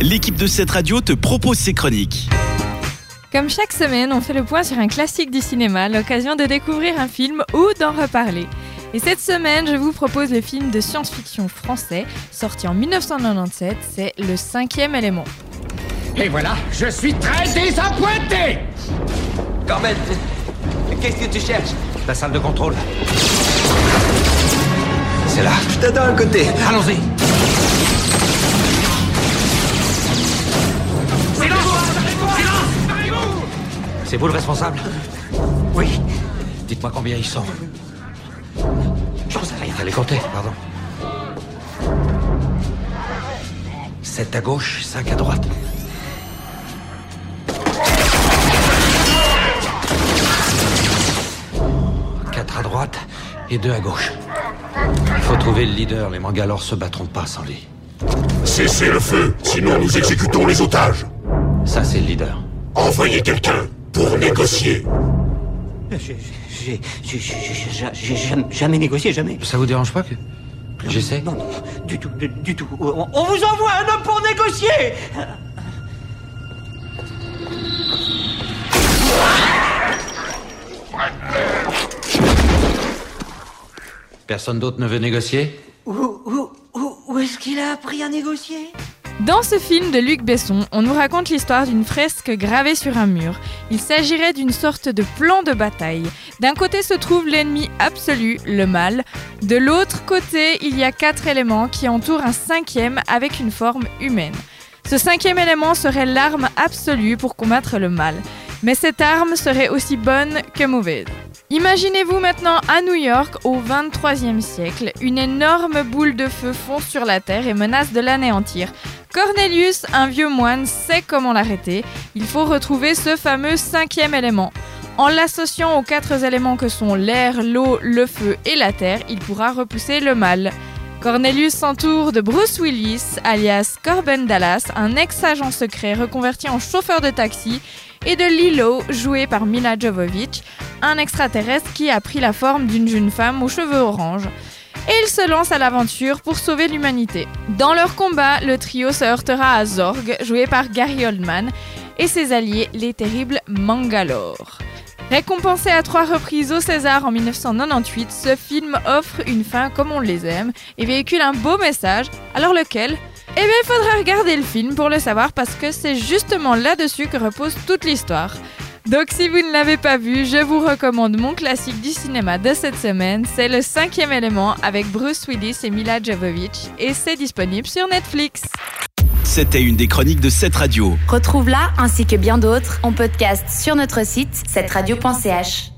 l'équipe de cette radio te propose ses chroniques. Comme chaque semaine, on fait le point sur un classique du cinéma, l'occasion de découvrir un film ou d'en reparler. Et cette semaine, je vous propose le film de science-fiction français, sorti en 1997, c'est Le cinquième élément. Et voilà, je suis très désappointé Carmen, qu'est-ce que tu cherches? La salle de contrôle. C'est là. Je t'attends à côté. Allons-y C'est vous le responsable Oui, Dites-moi combien ils sont. j'en sais rien. Allez compter, pardon. 7 à gauche, 5 à droite. Quatre à droite et deux à gauche. Il faut trouver le leader, les Mangalores se battront pas sans lui. Cessez le feu, sinon nous exécutons les otages. Ça, c'est le leader. Envoyez quelqu'un pour négocier. J'ai- J'ai jamais, jamais négocié, jamais. Ça vous dérange pas que j'essaie Non, non, du tout, du, du tout. On, on vous envoie un homme pour négocier Personne d'autre ne veut négocier? Où, où, où, où est-ce qu'il a appris à négocier? Dans ce film de Luc Besson, on nous raconte l'histoire d'une fresque gravée sur un mur. Il s'agirait d'une sorte de plan de bataille. D'un côté se trouve l'ennemi absolu, le mal. De l'autre côté, il y a quatre éléments qui entourent un cinquième avec une forme humaine. Ce cinquième élément serait l'arme absolue pour combattre le mal. Mais cette arme serait aussi bonne que mauvaise. Imaginez-vous maintenant à New York au 23e siècle, une énorme boule de feu fonce sur la Terre et menace de l'anéantir. Cornelius, un vieux moine, sait comment l'arrêter. Il faut retrouver ce fameux cinquième élément. En l'associant aux quatre éléments que sont l'air, l'eau, le feu et la terre, il pourra repousser le mal. Cornelius s'entoure de Bruce Willis, alias Corben Dallas, un ex-agent secret reconverti en chauffeur de taxi, et de Lilo, joué par Mila Jovovich, un extraterrestre qui a pris la forme d'une jeune femme aux cheveux orange. Et ils se lancent à l'aventure pour sauver l'humanité. Dans leur combat, le trio se heurtera à Zorg, joué par Gary Oldman, et ses alliés, les terribles Mangalore. Récompensé à trois reprises au César en 1998, ce film offre une fin comme on les aime et véhicule un beau message. Alors lequel? Eh bien, il faudra regarder le film pour le savoir parce que c'est justement là-dessus que repose toute l'histoire. Donc si vous ne l'avez pas vu, je vous recommande mon classique du cinéma de cette semaine. C'est le cinquième élément avec Bruce Willis et Mila Jovovich et c'est disponible sur Netflix. C'était une des chroniques de cette radio. Retrouve-la ainsi que bien d'autres en podcast sur notre site cetteradio.ch.